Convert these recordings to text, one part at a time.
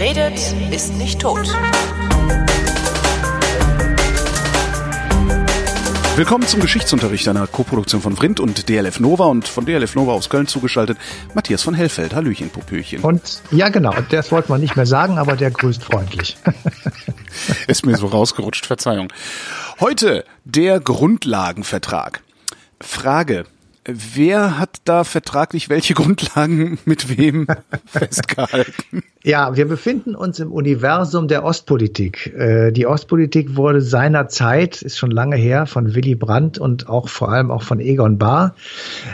Wer redet, ist nicht tot. Willkommen zum Geschichtsunterricht einer Koproduktion von Vrindt und DLF Nova und von DLF Nova aus Köln zugeschaltet Matthias von Hellfeld. Hallöchen, Popöchen. Und ja, genau, das wollte man nicht mehr sagen, aber der grüßt freundlich. Ist mir so rausgerutscht, Verzeihung. Heute der Grundlagenvertrag. Frage. Wer hat da vertraglich welche Grundlagen mit wem festgehalten? Ja, wir befinden uns im Universum der Ostpolitik. Äh, die Ostpolitik wurde seinerzeit, ist schon lange her, von Willy Brandt und auch vor allem auch von Egon Bahr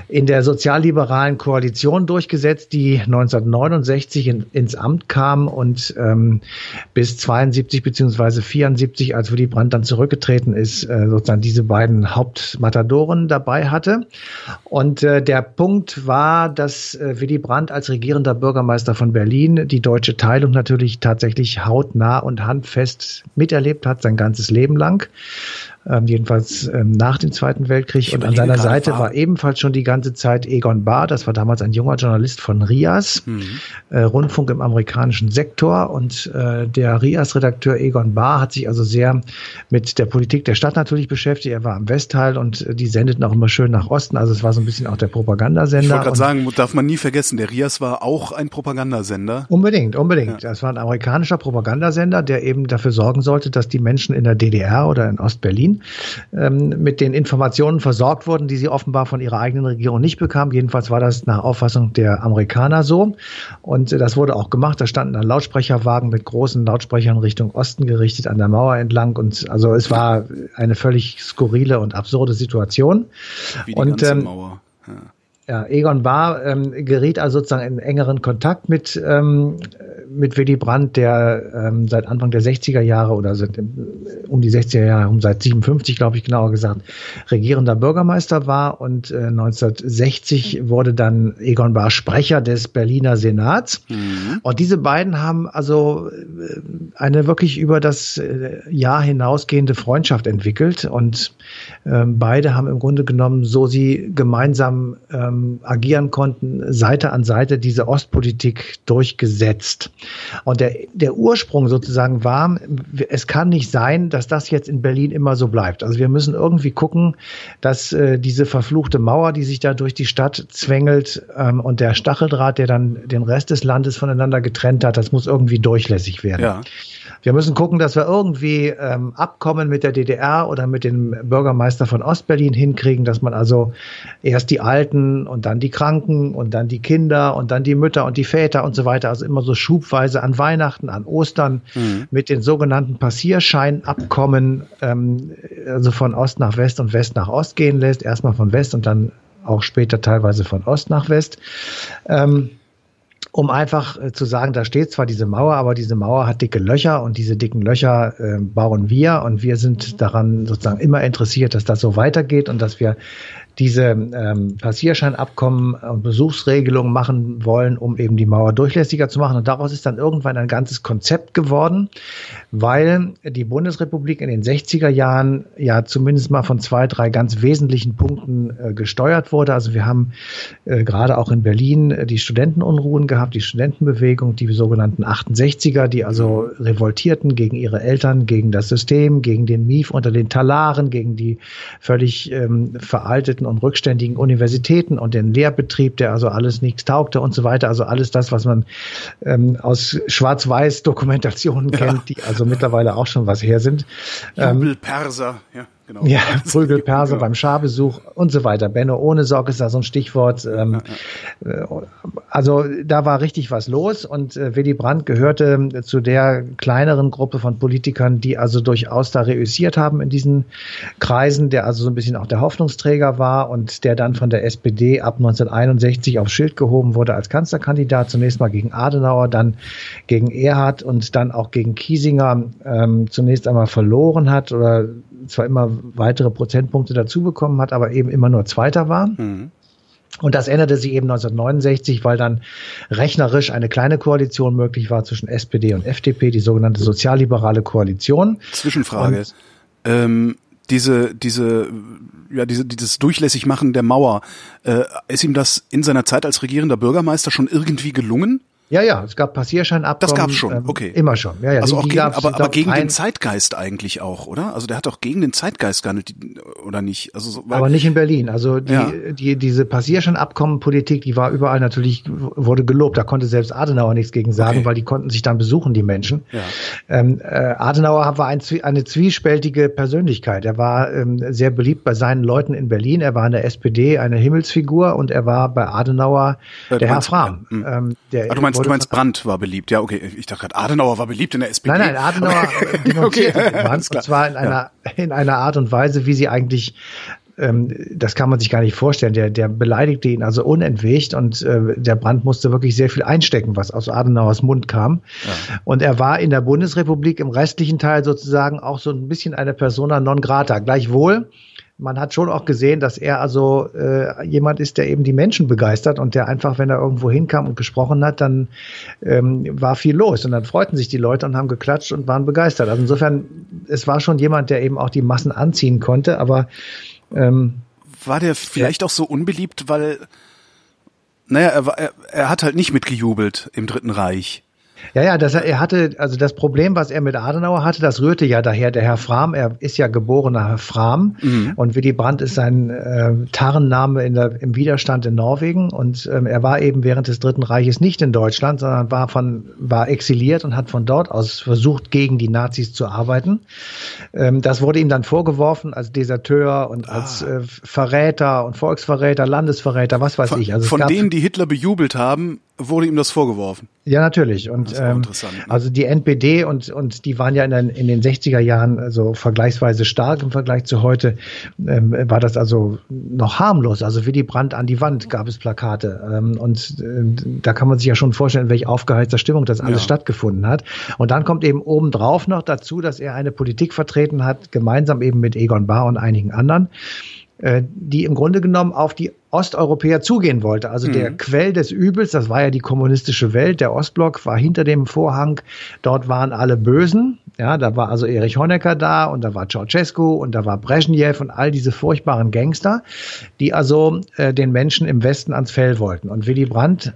in der sozialliberalen Koalition durchgesetzt, die 1969 in, ins Amt kam und ähm, bis 72 beziehungsweise 74, als Willy Brandt dann zurückgetreten ist, äh, sozusagen diese beiden Hauptmatadoren dabei hatte. Und äh, der Punkt war, dass äh, Willy Brandt als regierender Bürgermeister von Berlin die deutsche Teilung natürlich tatsächlich hautnah und handfest miterlebt hat, sein ganzes Leben lang ähm, jedenfalls ähm, nach dem Zweiten Weltkrieg. Ich und an seiner Seite war. ebenfalls schon die ganze Zeit Egon Bahr, das war damals ein junger Journalist von RIAS, mhm. äh, Rundfunk im amerikanischen Sektor. Und äh, der RIAS-Redakteur Egon Bahr hat sich also sehr mit der Politik der Stadt natürlich beschäftigt. Er war am Westteil und äh, die sendeten auch immer schön nach Osten. Also es war so ein bisschen auch der Propagandasender. Ich wollte gerade sagen, darf man nie vergessen, der RIAS war auch ein Propagandasender. Unbedingt, unbedingt. Ja. Das war ein amerikanischer Propagandasender, der eben dafür sorgen sollte, dass die Menschen in der DDR oder in Ostberlin ähm, mit den Informationen versorgt wurden, die sie offenbar von ihrer eigenen Regierung nicht bekamen. Jedenfalls war das nach Auffassung der Amerikaner so. Und äh, das wurde auch gemacht. Da standen dann Lautsprecherwagen mit großen Lautsprechern Richtung Osten gerichtet an der Mauer entlang. Und also es war eine völlig skurrile und absurde Situation. Wie die und, ganze ähm, Mauer. Ja. Ja, Egon Bahr ähm, geriet also sozusagen in engeren Kontakt mit, ähm, mit Willy Brandt, der ähm, seit Anfang der 60er Jahre oder seit, um die 60er Jahre, um seit 57, glaube ich genauer gesagt, regierender Bürgermeister war. Und äh, 1960 wurde dann Egon Bahr Sprecher des Berliner Senats. Mhm. Und diese beiden haben also äh, eine wirklich über das äh, Jahr hinausgehende Freundschaft entwickelt. Und ähm, beide haben im Grunde genommen, so sie gemeinsam ähm, ähm, agieren konnten, Seite an Seite diese Ostpolitik durchgesetzt. Und der, der Ursprung sozusagen war, es kann nicht sein, dass das jetzt in Berlin immer so bleibt. Also wir müssen irgendwie gucken, dass äh, diese verfluchte Mauer, die sich da durch die Stadt zwängelt ähm, und der Stacheldraht, der dann den Rest des Landes voneinander getrennt hat, das muss irgendwie durchlässig werden. Ja. Wir müssen gucken, dass wir irgendwie ähm, Abkommen mit der DDR oder mit dem Bürgermeister von Ostberlin hinkriegen, dass man also erst die Alten und dann die Kranken und dann die Kinder und dann die Mütter und die Väter und so weiter, also immer so schubweise an Weihnachten, an Ostern mhm. mit den sogenannten Passierscheinabkommen, ähm, also von Ost nach West und West nach Ost gehen lässt, erstmal von West und dann auch später teilweise von Ost nach West. Ähm, um einfach äh, zu sagen, da steht zwar diese Mauer, aber diese Mauer hat dicke Löcher und diese dicken Löcher äh, bauen wir und wir sind daran sozusagen immer interessiert, dass das so weitergeht und dass wir diese ähm, Passierscheinabkommen und Besuchsregelungen machen wollen, um eben die Mauer durchlässiger zu machen. Und daraus ist dann irgendwann ein ganzes Konzept geworden, weil die Bundesrepublik in den 60er Jahren ja zumindest mal von zwei, drei ganz wesentlichen Punkten äh, gesteuert wurde. Also wir haben äh, gerade auch in Berlin äh, die Studentenunruhen gehabt, die Studentenbewegung, die sogenannten 68er, die also revoltierten gegen ihre Eltern, gegen das System, gegen den Mief unter den Talaren, gegen die völlig ähm, veralteten und rückständigen Universitäten und den Lehrbetrieb, der also alles nichts taugte und so weiter. Also alles das, was man ähm, aus Schwarz-Weiß-Dokumentationen kennt, ja. die also mittlerweile auch schon was her sind. Jubelperser, ähm, ja. Genau. Ja, Prügelperse genau. beim Scharbesuch und so weiter. Benno ohne Sorge ist da so ein Stichwort. Ähm, ja, ja. Äh, also da war richtig was los und äh, Willy Brandt gehörte zu der kleineren Gruppe von Politikern, die also durchaus da reüssiert haben in diesen Kreisen, der also so ein bisschen auch der Hoffnungsträger war und der dann von der SPD ab 1961 aufs Schild gehoben wurde als Kanzlerkandidat. Zunächst mal gegen Adenauer, dann gegen Erhard und dann auch gegen Kiesinger ähm, zunächst einmal verloren hat oder zwar immer weitere Prozentpunkte dazu bekommen hat, aber eben immer nur Zweiter war. Mhm. Und das änderte sich eben 1969, weil dann rechnerisch eine kleine Koalition möglich war zwischen SPD und FDP, die sogenannte sozialliberale Koalition. Zwischenfrage. ähm, diese, diese, ja, diese, dieses Durchlässigmachen der Mauer, äh, ist ihm das in seiner Zeit als regierender Bürgermeister schon irgendwie gelungen? Ja, ja, es gab Passierscheinabkommen. Das gab schon, ähm, okay. Immer schon. Ja, ja, also auch gegen, aber, aber gegen den Zeitgeist eigentlich auch, oder? Also der hat auch gegen den Zeitgeist gehandelt, oder nicht? Also so, aber nicht in Berlin. Also die, ja. die, diese Passierscheinabkommenpolitik, die war überall natürlich, wurde gelobt. Da konnte selbst Adenauer nichts gegen sagen, okay. weil die konnten sich dann besuchen, die Menschen. Ja. Ähm, äh, Adenauer war ein, eine zwiespältige Persönlichkeit. Er war ähm, sehr beliebt bei seinen Leuten in Berlin. Er war in der SPD eine Himmelsfigur und er war bei Adenauer äh, der Herr Fram. Hm. Ähm, der, du meinst, du meinst Brandt war beliebt, ja, okay. Ich dachte gerade, Adenauer war beliebt in der SPD. Nein, nein, Adenauer okay. Brandt, und zwar in einer, ja. in einer Art und Weise, wie sie eigentlich ähm, das kann man sich gar nicht vorstellen. Der, der beleidigte ihn also unentwegt und äh, der Brandt musste wirklich sehr viel einstecken, was aus Adenauers Mund kam. Ja. Und er war in der Bundesrepublik im restlichen Teil sozusagen auch so ein bisschen eine Persona non grata. Gleichwohl man hat schon auch gesehen, dass er also äh, jemand ist, der eben die Menschen begeistert und der einfach, wenn er irgendwo hinkam und gesprochen hat, dann ähm, war viel los und dann freuten sich die Leute und haben geklatscht und waren begeistert. Also insofern, es war schon jemand, der eben auch die Massen anziehen konnte, aber ähm, war der vielleicht ja. auch so unbeliebt, weil naja, er, war, er, er hat halt nicht mitgejubelt im Dritten Reich. Ja, ja, das, er hatte, also das Problem, was er mit Adenauer hatte, das rührte ja daher. Der Herr Fram, er ist ja geborener Herr Fram mhm. und Willy Brandt ist sein äh, Tarnname in der, im Widerstand in Norwegen und ähm, er war eben während des Dritten Reiches nicht in Deutschland, sondern war von, war exiliert und hat von dort aus versucht, gegen die Nazis zu arbeiten. Ähm, das wurde ihm dann vorgeworfen als Deserteur und ah. als äh, Verräter und Volksverräter, Landesverräter, was weiß von, ich. Also von denen, die Hitler bejubelt haben, wurde ihm das vorgeworfen. Ja, natürlich. Und ähm, ne? also die NPD und und die waren ja in den, in den 60er Jahren also vergleichsweise stark im Vergleich zu heute. Ähm, war das also noch harmlos. Also Willy Brandt an die Wand gab es Plakate ähm, und äh, da kann man sich ja schon vorstellen, welche aufgeheizter Stimmung das alles ja. stattgefunden hat. Und dann kommt eben obendrauf noch dazu, dass er eine Politik vertreten hat, gemeinsam eben mit Egon Bahr und einigen anderen die im Grunde genommen auf die Osteuropäer zugehen wollte. Also mhm. der Quell des Übels, das war ja die kommunistische Welt, der Ostblock war hinter dem Vorhang, dort waren alle Bösen. Ja, da war also Erich Honecker da und da war Ceausescu und da war Brezhnev und all diese furchtbaren Gangster, die also äh, den Menschen im Westen ans Fell wollten. Und Willy Brandt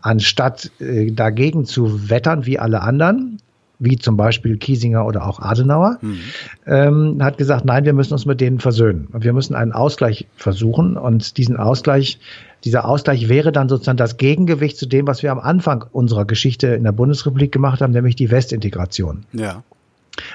anstatt äh, dagegen zu wettern wie alle anderen, wie zum Beispiel Kiesinger oder auch Adenauer, mhm. ähm, hat gesagt, nein, wir müssen uns mit denen versöhnen. Und wir müssen einen Ausgleich versuchen. Und diesen Ausgleich, dieser Ausgleich wäre dann sozusagen das Gegengewicht zu dem, was wir am Anfang unserer Geschichte in der Bundesrepublik gemacht haben, nämlich die Westintegration. Ja.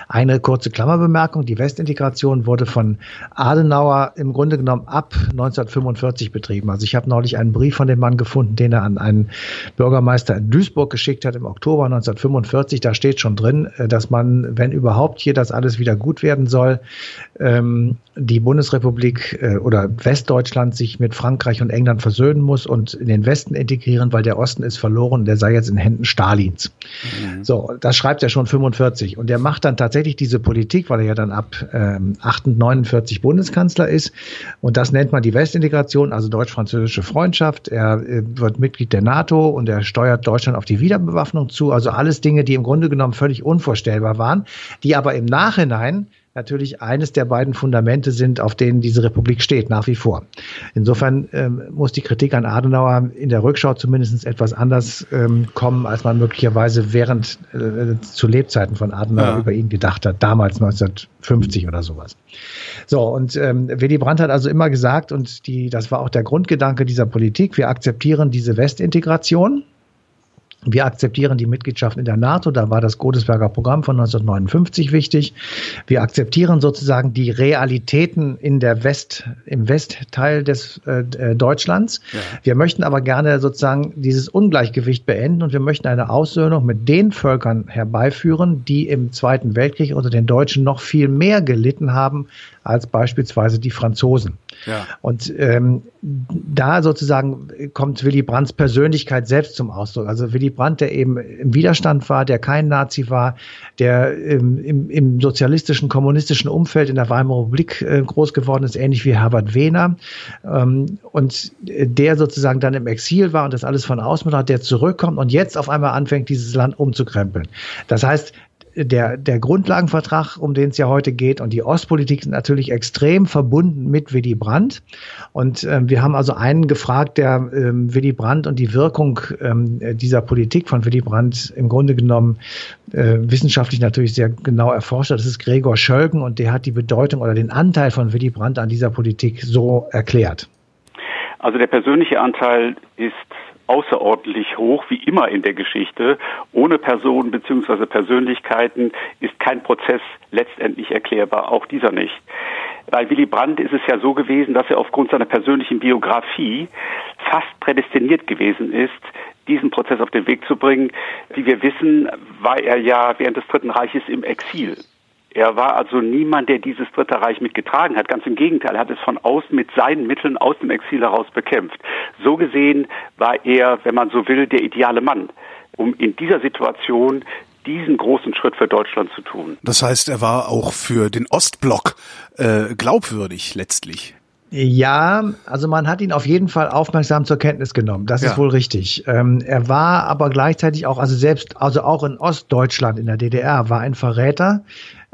Eine kurze Klammerbemerkung. Die Westintegration wurde von Adenauer im Grunde genommen ab 1945 betrieben. Also ich habe neulich einen Brief von dem Mann gefunden, den er an einen Bürgermeister in Duisburg geschickt hat im Oktober 1945. Da steht schon drin, äh, dass man, wenn überhaupt hier das alles wieder gut werden soll, ähm, die Bundesrepublik äh, oder Westdeutschland sich mit Frankreich und England versöhnen muss und in den Westen integrieren, weil der Osten ist verloren, der sei jetzt in Händen Stalins. Mhm. So, das schreibt er schon 45 und der macht dann tatsächlich diese Politik, weil er ja dann ab ähm, 48 Bundeskanzler ist und das nennt man die Westintegration, also deutsch-französische Freundschaft. Er äh, wird Mitglied der NATO und er steuert Deutschland auf die Wiederbewaffnung zu, also alles Dinge, die im Grunde genommen völlig unvorstellbar waren, die aber im Nachhinein natürlich eines der beiden Fundamente sind, auf denen diese Republik steht, nach wie vor. Insofern ähm, muss die Kritik an Adenauer in der Rückschau zumindest etwas anders ähm, kommen, als man möglicherweise während äh, zu Lebzeiten von Adenauer ja. über ihn gedacht hat, damals 1950 oder sowas. So, und ähm, Willy Brandt hat also immer gesagt, und die, das war auch der Grundgedanke dieser Politik, wir akzeptieren diese Westintegration, wir akzeptieren die Mitgliedschaft in der NATO, da war das Godesberger Programm von 1959 wichtig. Wir akzeptieren sozusagen die Realitäten in der West, im Westteil des äh, äh, Deutschlands. Ja. Wir möchten aber gerne sozusagen dieses Ungleichgewicht beenden und wir möchten eine Aussöhnung mit den Völkern herbeiführen, die im Zweiten Weltkrieg unter den Deutschen noch viel mehr gelitten haben als beispielsweise die Franzosen. Ja. Und ähm, da sozusagen kommt Willy Brandts Persönlichkeit selbst zum Ausdruck. Also Willy Brandt, der eben im Widerstand war, der kein Nazi war, der ähm, im, im, sozialistischen, kommunistischen Umfeld in der Weimarer Republik äh, groß geworden ist, ähnlich wie Herbert Wehner. Ähm, und der sozusagen dann im Exil war und das alles von außen hat, der zurückkommt und jetzt auf einmal anfängt, dieses Land umzukrempeln. Das heißt, der, der Grundlagenvertrag, um den es ja heute geht, und die Ostpolitik sind natürlich extrem verbunden mit Willy Brandt. Und ähm, wir haben also einen gefragt, der ähm, Willy Brandt und die Wirkung ähm, dieser Politik von Willy Brandt im Grunde genommen äh, wissenschaftlich natürlich sehr genau erforscht hat. Das ist Gregor Schölgen und der hat die Bedeutung oder den Anteil von Willy Brandt an dieser Politik so erklärt. Also der persönliche Anteil ist außerordentlich hoch, wie immer in der Geschichte. Ohne Personen bzw. Persönlichkeiten ist kein Prozess letztendlich erklärbar, auch dieser nicht. Bei Willy Brandt ist es ja so gewesen, dass er aufgrund seiner persönlichen Biografie fast prädestiniert gewesen ist, diesen Prozess auf den Weg zu bringen. Wie wir wissen, war er ja während des Dritten Reiches im Exil. Er war also niemand, der dieses Dritte Reich mitgetragen hat. Ganz im Gegenteil, er hat es von außen mit seinen Mitteln aus dem Exil heraus bekämpft. So gesehen war er, wenn man so will, der ideale Mann, um in dieser Situation diesen großen Schritt für Deutschland zu tun. Das heißt, er war auch für den Ostblock äh, glaubwürdig letztlich. Ja, also man hat ihn auf jeden Fall aufmerksam zur Kenntnis genommen. Das ja. ist wohl richtig. Ähm, er war aber gleichzeitig auch, also selbst, also auch in Ostdeutschland, in der DDR, war ein Verräter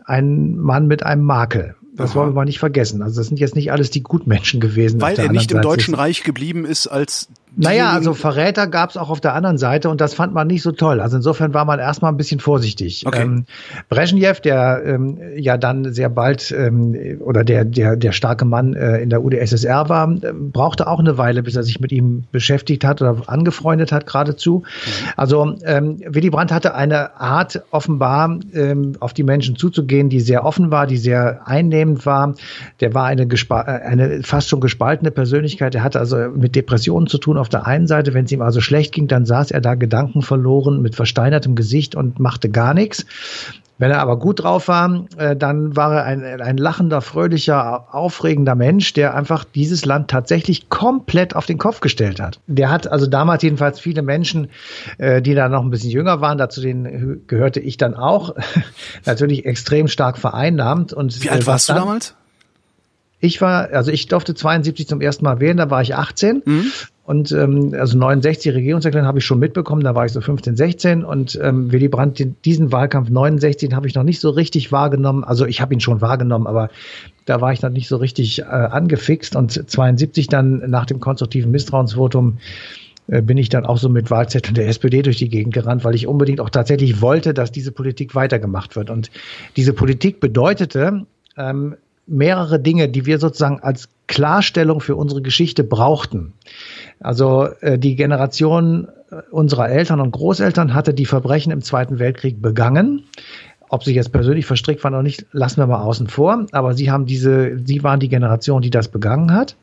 ein Mann mit einem Makel. Das Aha. wollen wir mal nicht vergessen. Also das sind jetzt nicht alles die Gutmenschen gewesen. Weil er nicht im Seite. Deutschen Reich geblieben ist als naja, also Verräter gab es auch auf der anderen Seite und das fand man nicht so toll. Also insofern war man erstmal ein bisschen vorsichtig. Okay. Ähm, Brezhnev, der ähm, ja dann sehr bald ähm, oder der, der, der starke Mann äh, in der UdSSR war, äh, brauchte auch eine Weile, bis er sich mit ihm beschäftigt hat oder angefreundet hat geradezu. Mhm. Also ähm, Willy Brandt hatte eine Art offenbar ähm, auf die Menschen zuzugehen, die sehr offen war, die sehr einnehmend war. Der war eine, äh, eine fast schon gespaltene Persönlichkeit. Er hatte also mit Depressionen zu tun auf der einen Seite, wenn es ihm also schlecht ging, dann saß er da Gedanken verloren mit versteinertem Gesicht und machte gar nichts. Wenn er aber gut drauf war, äh, dann war er ein, ein lachender, fröhlicher, aufregender Mensch, der einfach dieses Land tatsächlich komplett auf den Kopf gestellt hat. Der hat also damals jedenfalls viele Menschen, äh, die da noch ein bisschen jünger waren, dazu denen gehörte ich dann auch, natürlich extrem stark vereinnahmt. Und, Wie alt äh, warst du damals? Ich war, also ich durfte 72 zum ersten Mal wählen, da war ich 18. Mhm. Und ähm, also 69 Regierungserklärung habe ich schon mitbekommen, da war ich so 15, 16 und ähm, Willy Brandt, den, diesen Wahlkampf 69 habe ich noch nicht so richtig wahrgenommen. Also ich habe ihn schon wahrgenommen, aber da war ich noch nicht so richtig äh, angefixt und 72 dann nach dem konstruktiven Misstrauensvotum äh, bin ich dann auch so mit Wahlzetteln der SPD durch die Gegend gerannt, weil ich unbedingt auch tatsächlich wollte, dass diese Politik weitergemacht wird. Und diese Politik bedeutete, ähm, mehrere Dinge, die wir sozusagen als Klarstellung für unsere Geschichte brauchten. Also äh, die Generation äh, unserer Eltern und Großeltern hatte die Verbrechen im Zweiten Weltkrieg begangen. Ob sie jetzt persönlich verstrickt waren oder nicht, lassen wir mal außen vor. Aber sie haben diese, sie waren die Generation, die das begangen hat.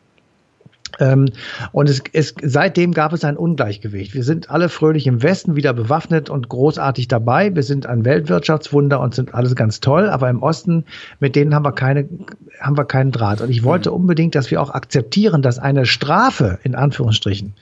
Ähm, und es, es, seitdem gab es ein Ungleichgewicht. Wir sind alle fröhlich im Westen wieder bewaffnet und großartig dabei. Wir sind ein Weltwirtschaftswunder und sind alles ganz toll. Aber im Osten, mit denen haben wir keine, haben wir keinen Draht. Und ich wollte mhm. unbedingt, dass wir auch akzeptieren, dass eine Strafe, in Anführungsstrichen,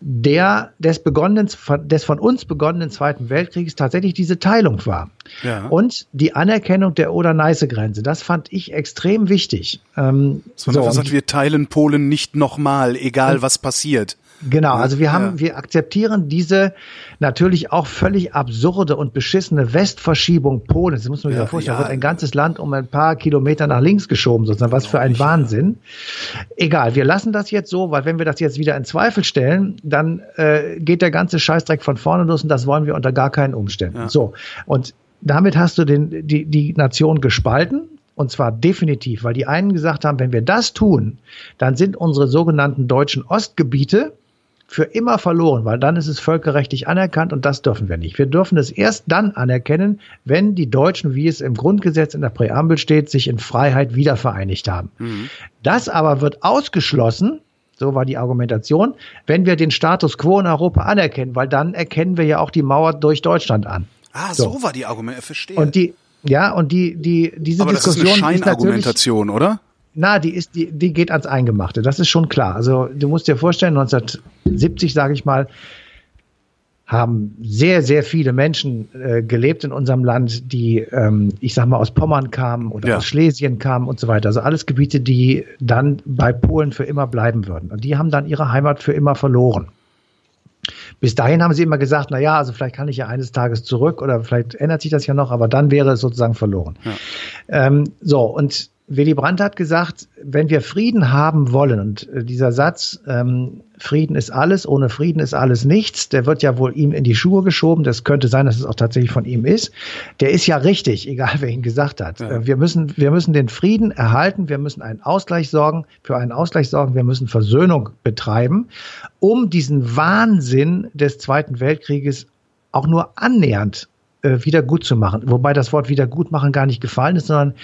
der des begonnenen, des von uns begonnenen Zweiten Weltkriegs tatsächlich diese Teilung war. Ja. Und die Anerkennung der Oder-Neiße-Grenze. Das fand ich extrem wichtig. Ähm, Sondern so, gesagt, wir teilen Polen nicht nochmal, egal was passiert. Genau, also wir haben, ja. wir akzeptieren diese natürlich auch völlig absurde und beschissene Westverschiebung Polens. Das muss man sich ja, vorstellen. Ja. Da wird ein ganzes Land um ein paar Kilometer nach links geschoben, sozusagen. Was für ein Wahnsinn. Egal, wir lassen das jetzt so, weil wenn wir das jetzt wieder in Zweifel stellen, dann äh, geht der ganze Scheißdreck von vorne los und das wollen wir unter gar keinen Umständen. Ja. So. Und damit hast du den, die, die Nation gespalten. Und zwar definitiv, weil die einen gesagt haben, wenn wir das tun, dann sind unsere sogenannten deutschen Ostgebiete für immer verloren, weil dann ist es völkerrechtlich anerkannt und das dürfen wir nicht. Wir dürfen es erst dann anerkennen, wenn die Deutschen, wie es im Grundgesetz in der Präambel steht, sich in Freiheit wiedervereinigt haben. Mhm. Das aber wird ausgeschlossen, so war die Argumentation, wenn wir den Status quo in Europa anerkennen, weil dann erkennen wir ja auch die Mauer durch Deutschland an. Ah, so, so war die Argumentation, verstehe. Und die, ja, und die, die, diese Aber Diskussion. Das ist eine Scheinargumentation, oder? Na, die ist, die, die geht ans Eingemachte. Das ist schon klar. Also du musst dir vorstellen, 1970, sage ich mal, haben sehr, sehr viele Menschen äh, gelebt in unserem Land, die, ähm, ich sag mal, aus Pommern kamen oder ja. aus Schlesien kamen und so weiter. Also alles Gebiete, die dann bei Polen für immer bleiben würden. Und die haben dann ihre Heimat für immer verloren. Bis dahin haben sie immer gesagt, na ja, also vielleicht kann ich ja eines Tages zurück oder vielleicht ändert sich das ja noch, aber dann wäre es sozusagen verloren. Ja. Ähm, so, und Willy Brandt hat gesagt, wenn wir Frieden haben wollen, und äh, dieser Satz, ähm, Frieden ist alles, ohne Frieden ist alles nichts, der wird ja wohl ihm in die Schuhe geschoben. Das könnte sein, dass es auch tatsächlich von ihm ist. Der ist ja richtig, egal wer ihn gesagt hat. Ja. Äh, wir müssen, wir müssen den Frieden erhalten, wir müssen einen Ausgleich sorgen, für einen Ausgleich sorgen, wir müssen Versöhnung betreiben, um diesen Wahnsinn des Zweiten Weltkrieges auch nur annähernd äh, wieder gut zu machen. Wobei das Wort wieder gut machen gar nicht gefallen ist, sondern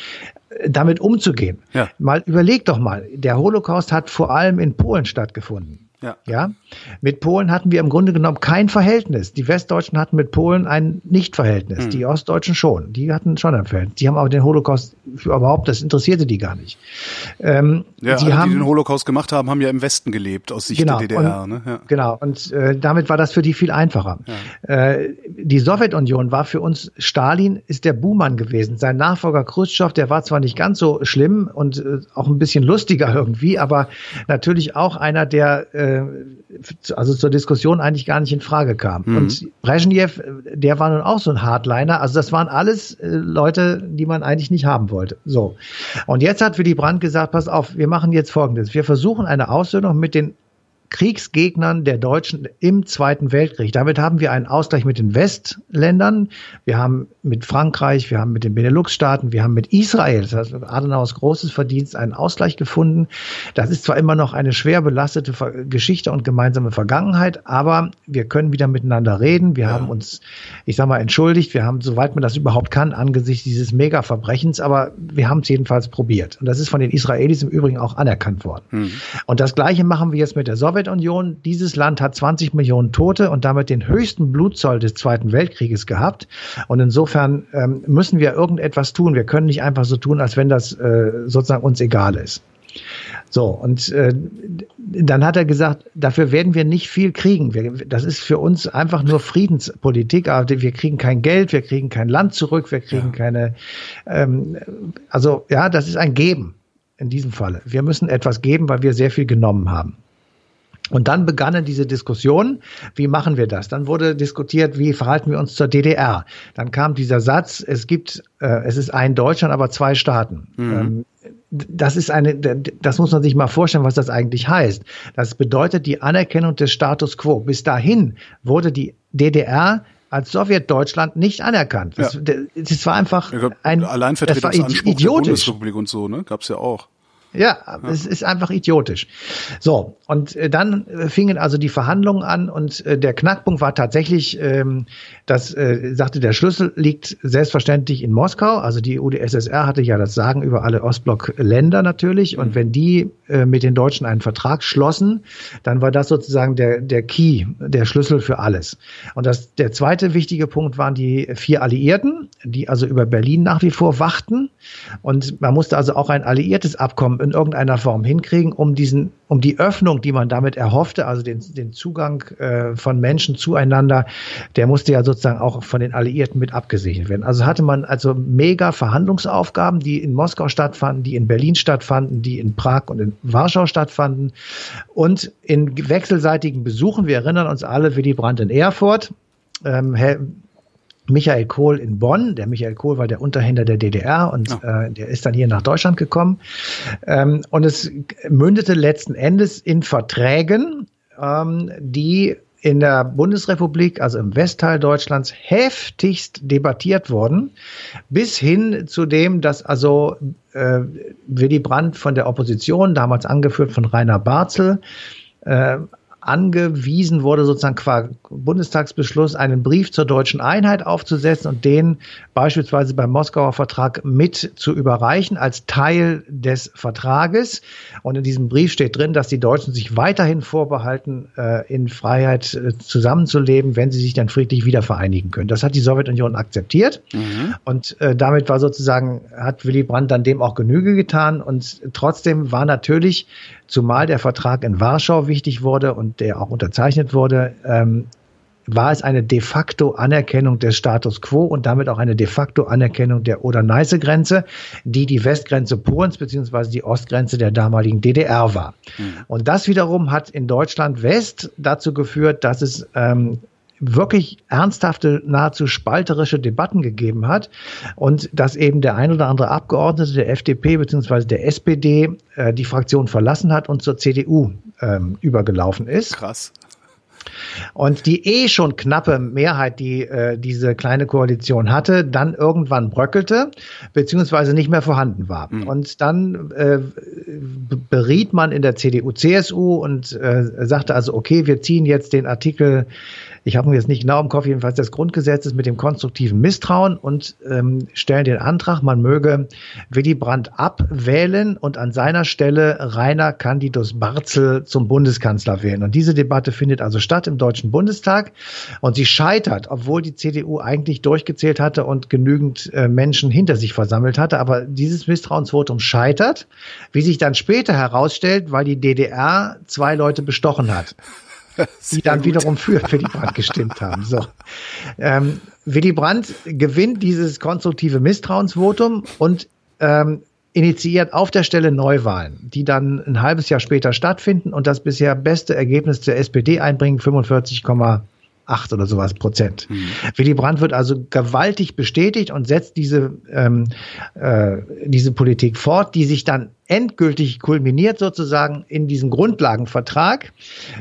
äh, damit umzugehen. Ja. Mal überleg doch mal, der Holocaust hat vor allem in Polen stattgefunden. Ja. ja. Mit Polen hatten wir im Grunde genommen kein Verhältnis. Die Westdeutschen hatten mit Polen ein Nichtverhältnis. Mhm. Die Ostdeutschen schon. Die hatten schon ein Verhältnis. Die haben aber den Holocaust überhaupt, das interessierte die gar nicht. Ähm, ja, die, alle, haben, die den Holocaust gemacht haben, haben ja im Westen gelebt, aus Sicht genau, der DDR. Und, ne? ja. Genau. Und äh, damit war das für die viel einfacher. Ja. Äh, die Sowjetunion war für uns, Stalin ist der Buhmann gewesen. Sein Nachfolger Khrushchev, der war zwar nicht ganz so schlimm und äh, auch ein bisschen lustiger irgendwie, aber natürlich auch einer, der äh, also zur Diskussion eigentlich gar nicht in Frage kam. Mhm. Und Brezhnev, der war nun auch so ein Hardliner. Also das waren alles äh, Leute, die man eigentlich nicht haben wollte. So. Und jetzt hat Willy Brandt gesagt, pass auf, wir machen jetzt Folgendes. Wir versuchen eine Aussöhnung mit den Kriegsgegnern der Deutschen im Zweiten Weltkrieg. Damit haben wir einen Ausgleich mit den Westländern, wir haben mit Frankreich, wir haben mit den Benelux-Staaten, wir haben mit Israel, das heißt Adenauers großes Verdienst, einen Ausgleich gefunden. Das ist zwar immer noch eine schwer belastete Geschichte und gemeinsame Vergangenheit, aber wir können wieder miteinander reden. Wir ja. haben uns, ich sag mal, entschuldigt. Wir haben, soweit man das überhaupt kann, angesichts dieses Mega-Verbrechens, aber wir haben es jedenfalls probiert. Und das ist von den Israelis im Übrigen auch anerkannt worden. Mhm. Und das Gleiche machen wir jetzt mit der Sowjetunion. Sowjetunion. Dieses Land hat 20 Millionen Tote und damit den höchsten Blutzoll des Zweiten Weltkrieges gehabt. Und insofern ähm, müssen wir irgendetwas tun. Wir können nicht einfach so tun, als wenn das äh, sozusagen uns egal ist. So, und äh, dann hat er gesagt, dafür werden wir nicht viel kriegen. Wir, das ist für uns einfach nur Friedenspolitik, aber wir kriegen kein Geld, wir kriegen kein Land zurück, wir kriegen ja. keine, ähm, also ja, das ist ein Geben in diesem Falle. Wir müssen etwas geben, weil wir sehr viel genommen haben. Und dann begannen diese Diskussionen, wie machen wir das? Dann wurde diskutiert, wie verhalten wir uns zur DDR? Dann kam dieser Satz, es gibt, äh, es ist ein Deutschland, aber zwei Staaten. Mhm. Ähm, das ist eine, das muss man sich mal vorstellen, was das eigentlich heißt. Das bedeutet die Anerkennung des Status quo. Bis dahin wurde die DDR als Sowjetdeutschland nicht anerkannt. Das, ja. das war einfach ein Alleinvertretungsanspruch der Bundesrepublik und so, ne? Gab's ja auch. Ja, ja, es ist einfach idiotisch. So, und äh, dann fingen also die Verhandlungen an und äh, der Knackpunkt war tatsächlich, ähm, dass, äh, sagte, der Schlüssel liegt selbstverständlich in Moskau. Also die UdSSR hatte ja das Sagen über alle Ostblock-Länder natürlich. Und mhm. wenn die äh, mit den Deutschen einen Vertrag schlossen, dann war das sozusagen der, der Key, der Schlüssel für alles. Und das, der zweite wichtige Punkt waren die vier Alliierten, die also über Berlin nach wie vor wachten. Und man musste also auch ein alliiertes Abkommen in irgendeiner Form hinkriegen, um diesen, um die Öffnung, die man damit erhoffte, also den, den Zugang äh, von Menschen zueinander, der musste ja sozusagen auch von den Alliierten mit abgesichert werden. Also hatte man also mega Verhandlungsaufgaben, die in Moskau stattfanden, die in Berlin stattfanden, die in Prag und in Warschau stattfanden und in wechselseitigen Besuchen. Wir erinnern uns alle, Willy Brandt in Erfurt. Ähm, Michael Kohl in Bonn. Der Michael Kohl war der Unterhändler der DDR und ja. äh, der ist dann hier nach Deutschland gekommen. Ähm, und es mündete letzten Endes in Verträgen, ähm, die in der Bundesrepublik, also im Westteil Deutschlands, heftigst debattiert wurden, bis hin zu dem, dass also äh, Willy Brandt von der Opposition, damals angeführt von Rainer Barzel, äh, angewiesen wurde, sozusagen qua Bundestagsbeschluss einen Brief zur deutschen Einheit aufzusetzen und den beispielsweise beim Moskauer Vertrag mit zu überreichen als Teil des Vertrages. Und in diesem Brief steht drin, dass die Deutschen sich weiterhin vorbehalten, äh, in Freiheit äh, zusammenzuleben, wenn sie sich dann friedlich wieder vereinigen können. Das hat die Sowjetunion akzeptiert. Mhm. Und äh, damit war sozusagen, hat Willy Brandt dann dem auch Genüge getan. Und trotzdem war natürlich zumal der Vertrag in Warschau wichtig wurde und der auch unterzeichnet wurde, ähm, war es eine de facto Anerkennung des Status quo und damit auch eine de facto Anerkennung der Oder-Neiße-Grenze, die die Westgrenze Polens beziehungsweise die Ostgrenze der damaligen DDR war. Mhm. Und das wiederum hat in Deutschland West dazu geführt, dass es ähm, wirklich ernsthafte, nahezu spalterische Debatten gegeben hat und dass eben der ein oder andere Abgeordnete der FDP beziehungsweise der SPD äh, die Fraktion verlassen hat und zur CDU ähm, übergelaufen ist. Krass. Und die eh schon knappe Mehrheit, die äh, diese kleine Koalition hatte, dann irgendwann bröckelte, beziehungsweise nicht mehr vorhanden war. Mhm. Und dann äh, beriet man in der CDU, CSU und äh, sagte also, okay, wir ziehen jetzt den Artikel ich habe mir jetzt nicht genau im Kopf, jedenfalls des Grundgesetzes mit dem konstruktiven Misstrauen und ähm, stellen den Antrag, man möge Willy Brandt abwählen und an seiner Stelle Rainer Candidus Barzel zum Bundeskanzler wählen. Und diese Debatte findet also statt im Deutschen Bundestag und sie scheitert, obwohl die CDU eigentlich durchgezählt hatte und genügend äh, Menschen hinter sich versammelt hatte. Aber dieses Misstrauensvotum scheitert, wie sich dann später herausstellt, weil die DDR zwei Leute bestochen hat die dann gut. wiederum für Willy Brandt gestimmt haben. So. Ähm, Willy Brandt gewinnt dieses konstruktive Misstrauensvotum und ähm, initiiert auf der Stelle Neuwahlen, die dann ein halbes Jahr später stattfinden und das bisher beste Ergebnis der SPD einbringen, 45, acht oder sowas Prozent. Mhm. Willy Brandt wird also gewaltig bestätigt und setzt diese, ähm, äh, diese Politik fort, die sich dann endgültig kulminiert sozusagen in diesem Grundlagenvertrag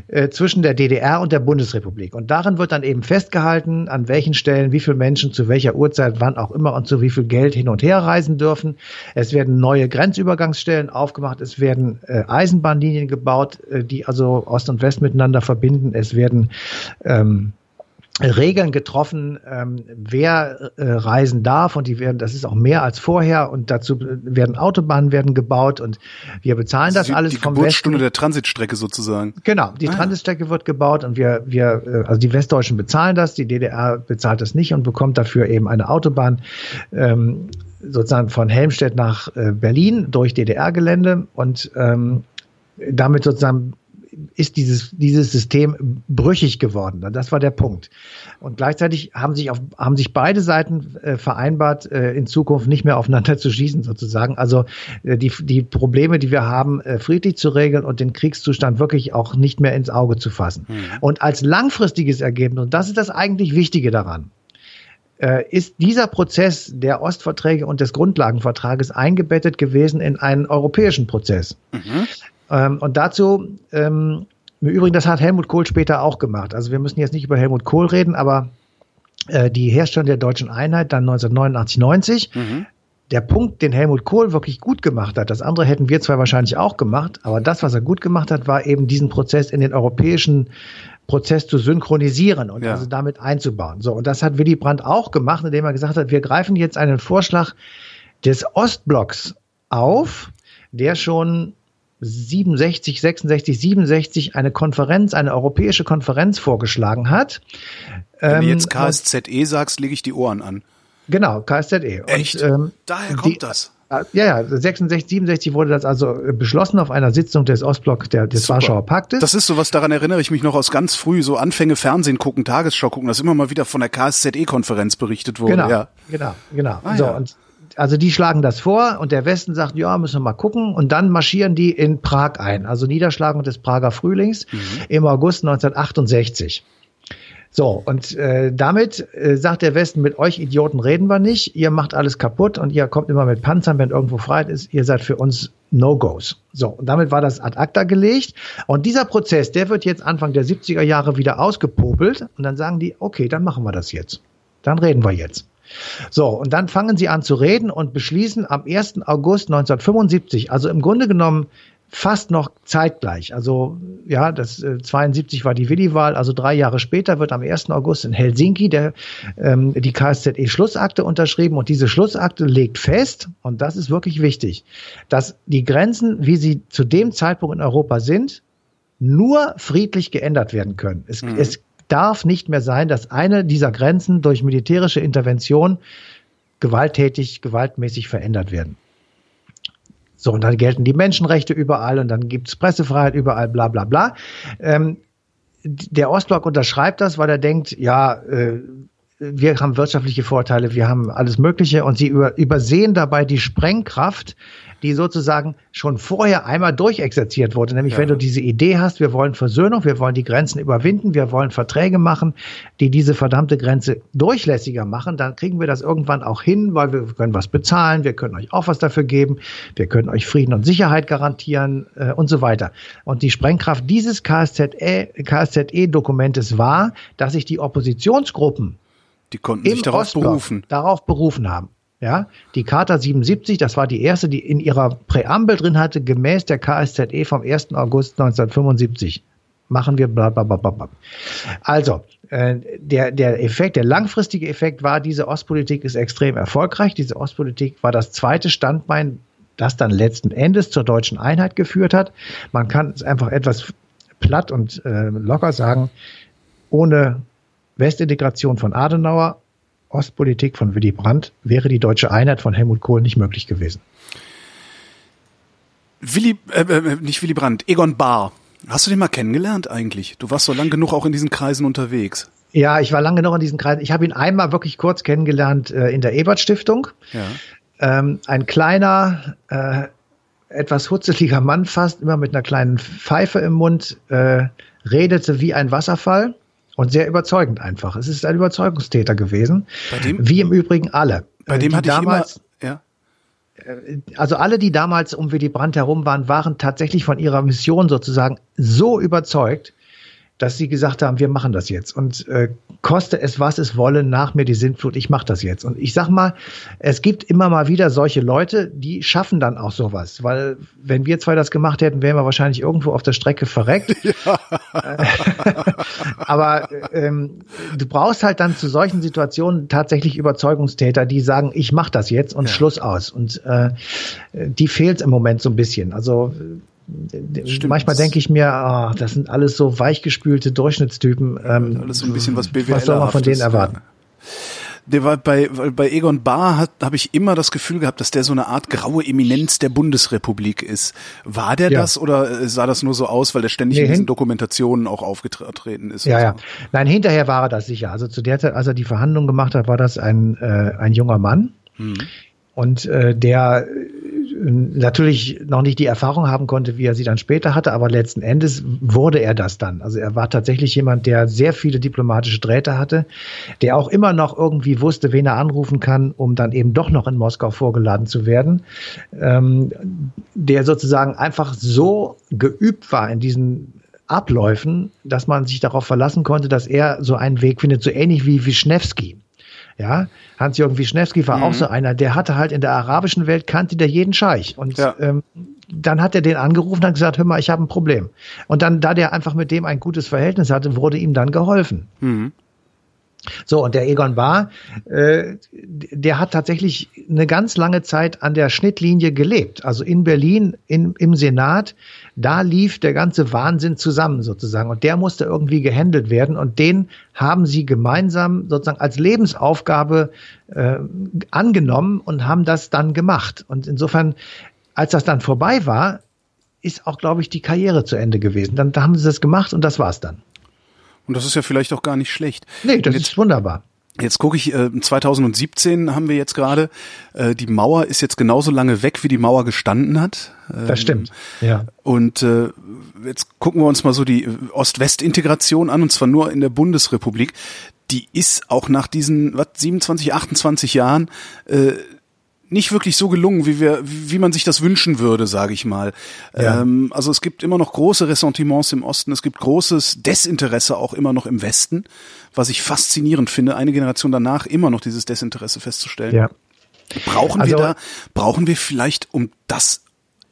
äh, zwischen der DDR und der Bundesrepublik. Und darin wird dann eben festgehalten, an welchen Stellen wie viele Menschen zu welcher Uhrzeit, wann auch immer und zu wie viel Geld hin und her reisen dürfen. Es werden neue Grenzübergangsstellen aufgemacht, es werden äh, Eisenbahnlinien gebaut, äh, die also Ost und West miteinander verbinden. Es werden ähm, Regeln getroffen, ähm, wer äh, reisen darf und die werden, das ist auch mehr als vorher und dazu werden Autobahnen werden gebaut und wir bezahlen das, das alles die vom Geburtsstunde Westen. der Transitstrecke sozusagen. Genau, die ah. Transitstrecke wird gebaut und wir, wir, äh, also die Westdeutschen bezahlen das, die DDR bezahlt das nicht und bekommt dafür eben eine Autobahn. Ähm, sozusagen von Helmstedt nach äh, Berlin durch DDR-Gelände und ähm, damit sozusagen ist dieses, dieses System brüchig geworden. Das war der Punkt. Und gleichzeitig haben sich, auf, haben sich beide Seiten äh, vereinbart, äh, in Zukunft nicht mehr aufeinander zu schießen, sozusagen. Also äh, die, die Probleme, die wir haben, äh, friedlich zu regeln und den Kriegszustand wirklich auch nicht mehr ins Auge zu fassen. Mhm. Und als langfristiges Ergebnis, und das ist das eigentlich Wichtige daran, äh, ist dieser Prozess der Ostverträge und des Grundlagenvertrages eingebettet gewesen in einen europäischen Prozess. Mhm. Ähm, und dazu, ähm, im Übrigen, das hat Helmut Kohl später auch gemacht. Also wir müssen jetzt nicht über Helmut Kohl reden, aber äh, die Herstellung der deutschen Einheit dann 1989, 90. Mhm. Der Punkt, den Helmut Kohl wirklich gut gemacht hat, das andere hätten wir zwar wahrscheinlich auch gemacht, aber das, was er gut gemacht hat, war eben diesen Prozess in den europäischen Prozess zu synchronisieren und ja. also damit einzubauen. So, und das hat Willy Brandt auch gemacht, indem er gesagt hat, wir greifen jetzt einen Vorschlag des Ostblocks auf, der schon 67, 66, 67 eine Konferenz, eine europäische Konferenz vorgeschlagen hat. Wenn du jetzt ähm, KSZE sagst, lege ich die Ohren an. Genau, KSZE. Echt? Und, ähm, Daher kommt die, das. Äh, ja, ja, 66, 67 wurde das also äh, beschlossen auf einer Sitzung des Ostblock der, des Super. Warschauer Paktes. Das ist so was, daran erinnere ich mich noch aus ganz früh, so Anfänge Fernsehen gucken, Tagesschau gucken, dass immer mal wieder von der KSZE-Konferenz berichtet wurde. Genau, ja. genau, genau. Ah, so, ja. und also die schlagen das vor und der Westen sagt, ja, müssen wir mal gucken. Und dann marschieren die in Prag ein, also Niederschlagung des Prager Frühlings mhm. im August 1968. So, und äh, damit äh, sagt der Westen, mit euch Idioten reden wir nicht, ihr macht alles kaputt und ihr kommt immer mit Panzern, wenn irgendwo Freiheit ist, ihr seid für uns No-Gos. So, und damit war das ad acta gelegt. Und dieser Prozess, der wird jetzt Anfang der 70er Jahre wieder ausgepopelt und dann sagen die, okay, dann machen wir das jetzt. Dann reden wir jetzt. So, und dann fangen sie an zu reden und beschließen am 1. August 1975, also im Grunde genommen fast noch zeitgleich. Also ja, das äh, 72 war die Willi-Wahl, also drei Jahre später wird am 1. August in Helsinki der, ähm, die KSZE-Schlussakte unterschrieben und diese Schlussakte legt fest, und das ist wirklich wichtig, dass die Grenzen, wie sie zu dem Zeitpunkt in Europa sind, nur friedlich geändert werden können. Es, mhm. es darf nicht mehr sein, dass eine dieser Grenzen durch militärische Intervention gewalttätig, gewaltmäßig verändert werden. So, und dann gelten die Menschenrechte überall und dann gibt es Pressefreiheit überall, bla bla bla. Ähm, der Ostblock unterschreibt das, weil er denkt, ja, äh, wir haben wirtschaftliche Vorteile, wir haben alles Mögliche und sie über, übersehen dabei die Sprengkraft, die sozusagen schon vorher einmal durchexerziert wurde. Nämlich, ja. wenn du diese Idee hast, wir wollen Versöhnung, wir wollen die Grenzen überwinden, wir wollen Verträge machen, die diese verdammte Grenze durchlässiger machen, dann kriegen wir das irgendwann auch hin, weil wir können was bezahlen, wir können euch auch was dafür geben, wir können euch Frieden und Sicherheit garantieren äh, und so weiter. Und die Sprengkraft dieses KSZE-Dokumentes KSZE war, dass sich die Oppositionsgruppen die konnten sich darauf Ostblock berufen. Darauf berufen haben. Ja, die Charta 77, das war die erste, die in ihrer Präambel drin hatte, gemäß der KSZE vom 1. August 1975. Machen wir bla bla bla bla. Also, äh, der, der Effekt, der langfristige Effekt war, diese Ostpolitik ist extrem erfolgreich. Diese Ostpolitik war das zweite Standbein, das dann letzten Endes zur deutschen Einheit geführt hat. Man kann es einfach etwas platt und äh, locker sagen, ohne Westintegration von Adenauer, Ostpolitik von Willy Brandt wäre die deutsche Einheit von Helmut Kohl nicht möglich gewesen. Willy, äh, äh, nicht Willy Brandt, Egon Bahr. Hast du den mal kennengelernt eigentlich? Du warst so lang genug auch in diesen Kreisen unterwegs. Ja, ich war lange genug in diesen Kreisen. Ich habe ihn einmal wirklich kurz kennengelernt äh, in der Ebert Stiftung. Ja. Ähm, ein kleiner, äh, etwas hutzeliger Mann fast, immer mit einer kleinen Pfeife im Mund, äh, redete wie ein Wasserfall. Und sehr überzeugend einfach. Es ist ein Überzeugungstäter gewesen. Bei dem, wie im Übrigen alle. Bei dem hatte damals, ich immer, ja. Äh, also alle, die damals um Willy Brandt herum waren, waren tatsächlich von ihrer Mission sozusagen so überzeugt, dass sie gesagt haben, wir machen das jetzt. Und äh, koste es, was es wolle, nach mir die Sintflut, ich mache das jetzt. Und ich sag mal, es gibt immer mal wieder solche Leute, die schaffen dann auch sowas. Weil wenn wir zwei das gemacht hätten, wären wir wahrscheinlich irgendwo auf der Strecke verreckt. Ja. Aber ähm, du brauchst halt dann zu solchen Situationen tatsächlich Überzeugungstäter, die sagen, ich mache das jetzt und ja. Schluss aus. Und äh, die fehlt im Moment so ein bisschen. Also Stimmt. Manchmal denke ich mir, oh, das sind alles so weichgespülte Durchschnittstypen. Ähm, alles so ein bisschen was BWL Was soll man von denen erwarten? Der war bei, bei Egon Bahr habe ich immer das Gefühl gehabt, dass der so eine Art graue Eminenz der Bundesrepublik ist. War der ja. das oder sah das nur so aus, weil der ständig nee, in diesen Dokumentationen auch aufgetreten ist? Ja, so? ja. Nein, hinterher war er das sicher. Also zu der Zeit, als er die Verhandlungen gemacht hat, war das ein, äh, ein junger Mann. Hm. Und äh, der natürlich noch nicht die Erfahrung haben konnte, wie er sie dann später hatte, aber letzten Endes wurde er das dann. Also er war tatsächlich jemand, der sehr viele diplomatische Drähte hatte, der auch immer noch irgendwie wusste, wen er anrufen kann, um dann eben doch noch in Moskau vorgeladen zu werden, ähm, der sozusagen einfach so geübt war in diesen Abläufen, dass man sich darauf verlassen konnte, dass er so einen Weg findet, so ähnlich wie Wischnewski. Ja, Hans-Jürgen Wischnewski war mhm. auch so einer, der hatte halt in der arabischen Welt kannte der jeden Scheich. Und ja. ähm, dann hat er den angerufen und gesagt, hör mal, ich habe ein Problem. Und dann, da der einfach mit dem ein gutes Verhältnis hatte, wurde ihm dann geholfen. Mhm. So, und der Egon Bahr, äh, der hat tatsächlich eine ganz lange Zeit an der Schnittlinie gelebt. Also in Berlin, in, im Senat, da lief der ganze Wahnsinn zusammen sozusagen. Und der musste irgendwie gehandelt werden. Und den haben sie gemeinsam sozusagen als Lebensaufgabe äh, angenommen und haben das dann gemacht. Und insofern, als das dann vorbei war, ist auch, glaube ich, die Karriere zu Ende gewesen. Dann da haben sie das gemacht und das war's dann. Und das ist ja vielleicht auch gar nicht schlecht. Nee, das jetzt, ist wunderbar. Jetzt gucke ich, äh, 2017 haben wir jetzt gerade, äh, die Mauer ist jetzt genauso lange weg, wie die Mauer gestanden hat. Ähm, das stimmt, ja. Und äh, jetzt gucken wir uns mal so die Ost-West-Integration an, und zwar nur in der Bundesrepublik. Die ist auch nach diesen was, 27, 28 Jahren äh, nicht wirklich so gelungen, wie wir, wie man sich das wünschen würde, sage ich mal. Ja. Ähm, also es gibt immer noch große Ressentiments im Osten, es gibt großes Desinteresse auch immer noch im Westen, was ich faszinierend finde, eine Generation danach immer noch dieses Desinteresse festzustellen. Ja. Brauchen also, wir da, brauchen wir vielleicht, um das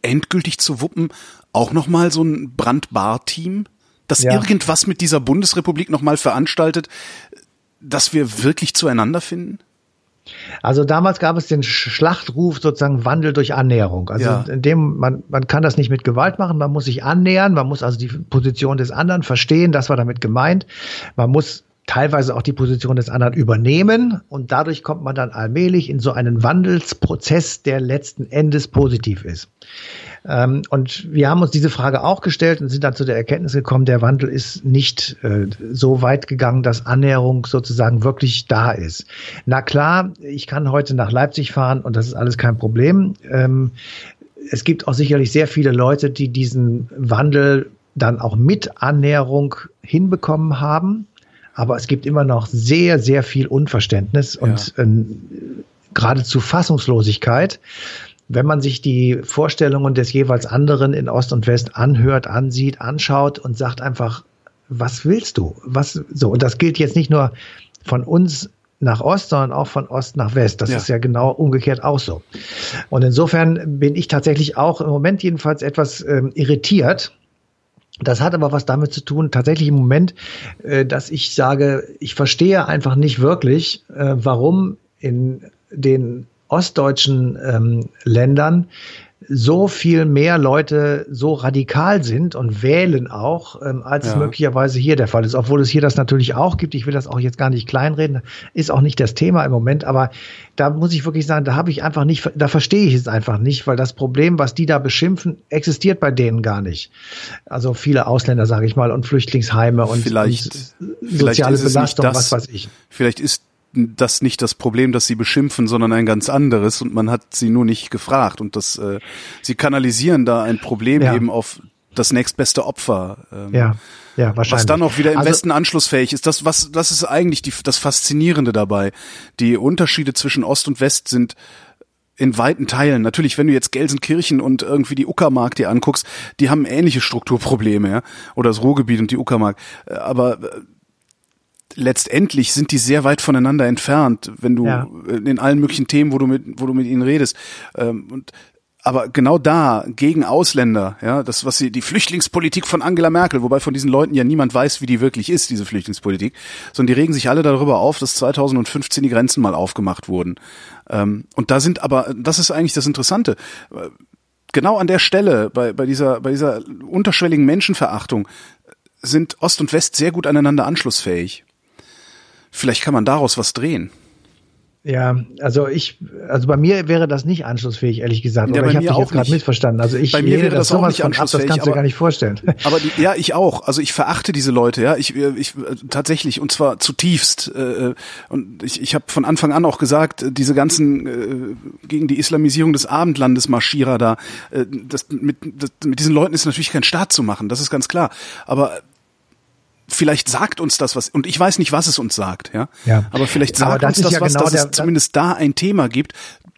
endgültig zu wuppen, auch nochmal so ein Brandbar-Team, das ja. irgendwas mit dieser Bundesrepublik nochmal veranstaltet, dass wir wirklich zueinander finden? Also damals gab es den Schlachtruf sozusagen Wandel durch Annäherung. Also ja. in dem man man kann das nicht mit Gewalt machen, man muss sich annähern, man muss also die Position des anderen verstehen, das war damit gemeint. Man muss teilweise auch die Position des anderen übernehmen und dadurch kommt man dann allmählich in so einen Wandelsprozess, der letzten Endes positiv ist. Ähm, und wir haben uns diese Frage auch gestellt und sind dann zu der Erkenntnis gekommen, der Wandel ist nicht äh, so weit gegangen, dass Annäherung sozusagen wirklich da ist. Na klar, ich kann heute nach Leipzig fahren und das ist alles kein Problem. Ähm, es gibt auch sicherlich sehr viele Leute, die diesen Wandel dann auch mit Annäherung hinbekommen haben. Aber es gibt immer noch sehr, sehr viel Unverständnis ja. und äh, geradezu Fassungslosigkeit wenn man sich die Vorstellungen des jeweils anderen in Ost und West anhört, ansieht, anschaut und sagt einfach, was willst du? Was so? Und das gilt jetzt nicht nur von uns nach Ost, sondern auch von Ost nach West. Das ja. ist ja genau umgekehrt auch so. Und insofern bin ich tatsächlich auch im Moment jedenfalls etwas ähm, irritiert. Das hat aber was damit zu tun, tatsächlich im Moment, äh, dass ich sage, ich verstehe einfach nicht wirklich, äh, warum in den ostdeutschen ähm, Ländern so viel mehr Leute so radikal sind und wählen auch, ähm, als ja. es möglicherweise hier der Fall ist. Obwohl es hier das natürlich auch gibt. Ich will das auch jetzt gar nicht kleinreden. Ist auch nicht das Thema im Moment. Aber da muss ich wirklich sagen, da habe ich einfach nicht, da verstehe ich es einfach nicht, weil das Problem, was die da beschimpfen, existiert bei denen gar nicht. Also viele Ausländer, sage ich mal, und Flüchtlingsheime und, vielleicht, und soziale vielleicht Belastung, das, was weiß ich. Vielleicht ist das nicht das Problem, dass sie beschimpfen, sondern ein ganz anderes und man hat sie nur nicht gefragt und das äh, sie kanalisieren da ein Problem ja. eben auf das nächstbeste Opfer. Ähm, ja, ja, wahrscheinlich. Was dann auch wieder im also, Westen anschlussfähig ist. Das, was, das ist eigentlich die, das Faszinierende dabei. Die Unterschiede zwischen Ost und West sind in weiten Teilen. Natürlich, wenn du jetzt Gelsenkirchen und irgendwie die Uckermark dir anguckst, die haben ähnliche Strukturprobleme, ja. Oder das Ruhrgebiet und die Uckermark. Äh, aber äh, letztendlich sind die sehr weit voneinander entfernt, wenn du ja. in allen möglichen Themen, wo du mit, wo du mit ihnen redest. Ähm, und aber genau da gegen Ausländer, ja, das was sie die Flüchtlingspolitik von Angela Merkel, wobei von diesen Leuten ja niemand weiß, wie die wirklich ist, diese Flüchtlingspolitik, sondern die regen sich alle darüber auf, dass 2015 die Grenzen mal aufgemacht wurden. Ähm, und da sind aber, das ist eigentlich das Interessante. Genau an der Stelle bei bei dieser bei dieser unterschwelligen Menschenverachtung sind Ost und West sehr gut aneinander anschlussfähig. Vielleicht kann man daraus was drehen. Ja, also ich, also bei mir wäre das nicht anschlussfähig, ehrlich gesagt. Ja, Oder ich habe dich jetzt gerade missverstanden. Also ich bei mir wäre das, das auch nicht anschlussfähig. Ab, das kannst du gar nicht vorstellen. Aber die, ja, ich auch. Also ich verachte diese Leute. Ja, ich, ich tatsächlich und zwar zutiefst. Äh, und ich, ich habe von Anfang an auch gesagt, diese ganzen äh, gegen die Islamisierung des Abendlandes Marschierer da, äh, das, mit, das, mit diesen Leuten ist natürlich kein Staat zu machen. Das ist ganz klar. Aber vielleicht sagt uns das was, und ich weiß nicht, was es uns sagt, ja. ja. Aber vielleicht sagt Aber uns das ja was, genau dass der, es zumindest da ein Thema gibt,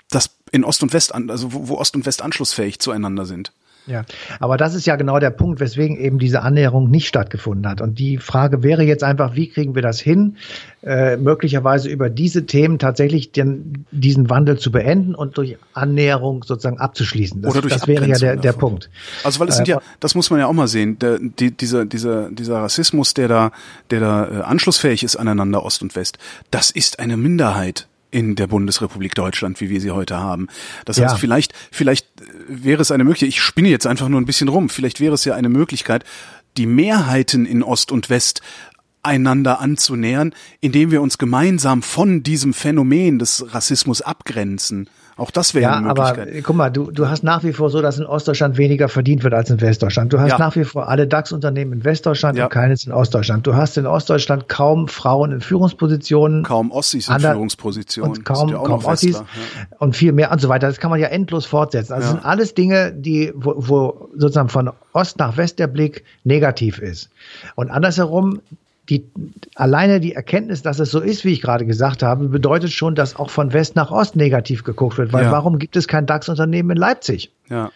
das in Ost und West an, also wo, wo Ost und West anschlussfähig zueinander sind. Ja, aber das ist ja genau der Punkt, weswegen eben diese Annäherung nicht stattgefunden hat. Und die Frage wäre jetzt einfach, wie kriegen wir das hin, äh, möglicherweise über diese Themen tatsächlich den, diesen Wandel zu beenden und durch Annäherung sozusagen abzuschließen. Das, Oder durch das wäre ja der, der Punkt. Also weil es sind ja, äh, das muss man ja auch mal sehen, der, die, dieser, dieser, dieser Rassismus, der da, der da äh, anschlussfähig ist aneinander Ost und West, das ist eine Minderheit in der Bundesrepublik Deutschland, wie wir sie heute haben. Das heißt, vielleicht, vielleicht wäre es eine Möglichkeit, ich spinne jetzt einfach nur ein bisschen rum, vielleicht wäre es ja eine Möglichkeit, die Mehrheiten in Ost und West einander anzunähern, indem wir uns gemeinsam von diesem Phänomen des Rassismus abgrenzen. Auch das wäre ja, eine Möglichkeit. Aber guck mal, du, du hast nach wie vor so, dass in Ostdeutschland weniger verdient wird als in Westdeutschland. Du hast ja. nach wie vor alle DAX-Unternehmen in Westdeutschland ja. und keines in Ostdeutschland. Du hast in Ostdeutschland kaum Frauen in Führungspositionen. Kaum Ossis in Führungspositionen. Und kaum, ja kaum Ossis ja. und viel mehr und so weiter. Das kann man ja endlos fortsetzen. Also das sind alles Dinge, die, wo, wo sozusagen von Ost nach West der Blick negativ ist. Und andersherum, die, alleine die Erkenntnis, dass es so ist, wie ich gerade gesagt habe, bedeutet schon, dass auch von West nach Ost negativ geguckt wird. Weil ja. warum gibt es kein DAX-Unternehmen in Leipzig? Ja.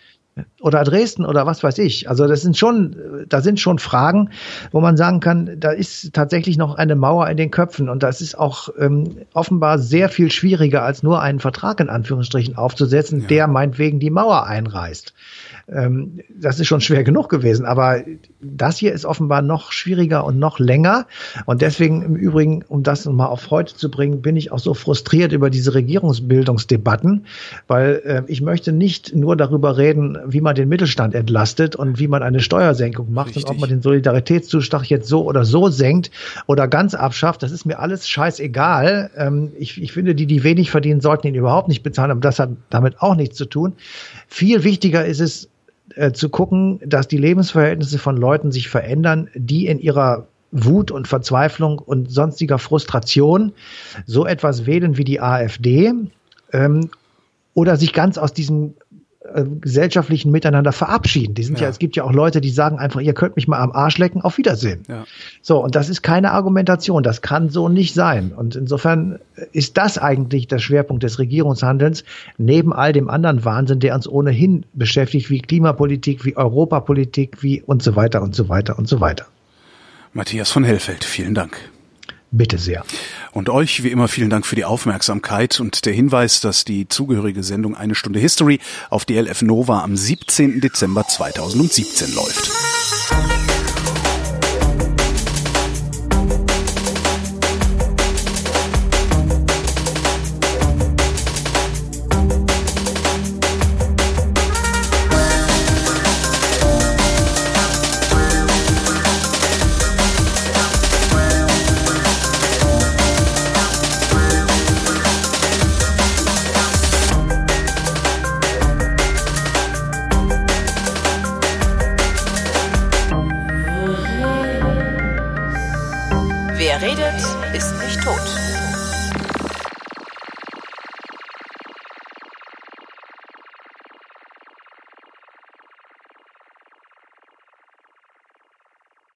Oder Dresden oder was weiß ich. Also das sind schon, da sind schon Fragen, wo man sagen kann, da ist tatsächlich noch eine Mauer in den Köpfen und das ist auch ähm, offenbar sehr viel schwieriger, als nur einen Vertrag in Anführungsstrichen aufzusetzen, ja. der meinetwegen die Mauer einreißt. Ähm, das ist schon schwer genug gewesen. Aber das hier ist offenbar noch schwieriger und noch länger. Und deswegen im Übrigen, um das nochmal auf heute zu bringen, bin ich auch so frustriert über diese Regierungsbildungsdebatten, weil äh, ich möchte nicht nur darüber reden, wie man den Mittelstand entlastet und wie man eine Steuersenkung macht Richtig. und ob man den Solidaritätszuschlag jetzt so oder so senkt oder ganz abschafft. Das ist mir alles scheißegal. Ähm, ich, ich finde, die, die wenig verdienen, sollten ihn überhaupt nicht bezahlen, aber das hat damit auch nichts zu tun. Viel wichtiger ist es, äh, zu gucken, dass die Lebensverhältnisse von Leuten sich verändern, die in ihrer Wut und Verzweiflung und sonstiger Frustration so etwas wählen wie die AfD ähm, oder sich ganz aus diesem äh, gesellschaftlichen Miteinander verabschieden. Die sind ja. ja. es gibt ja auch Leute, die sagen einfach, ihr könnt mich mal am Arsch lecken, auf Wiedersehen. Ja. So, und das ist keine Argumentation, das kann so nicht sein. Und insofern ist das eigentlich der Schwerpunkt des Regierungshandelns, neben all dem anderen Wahnsinn, der uns ohnehin beschäftigt, wie Klimapolitik, wie Europapolitik, wie und so weiter und so weiter und so weiter. Matthias von Hellfeld, vielen Dank. Bitte sehr. Und euch wie immer vielen Dank für die Aufmerksamkeit und der Hinweis, dass die zugehörige Sendung Eine Stunde History auf DLF Nova am 17. Dezember 2017 läuft.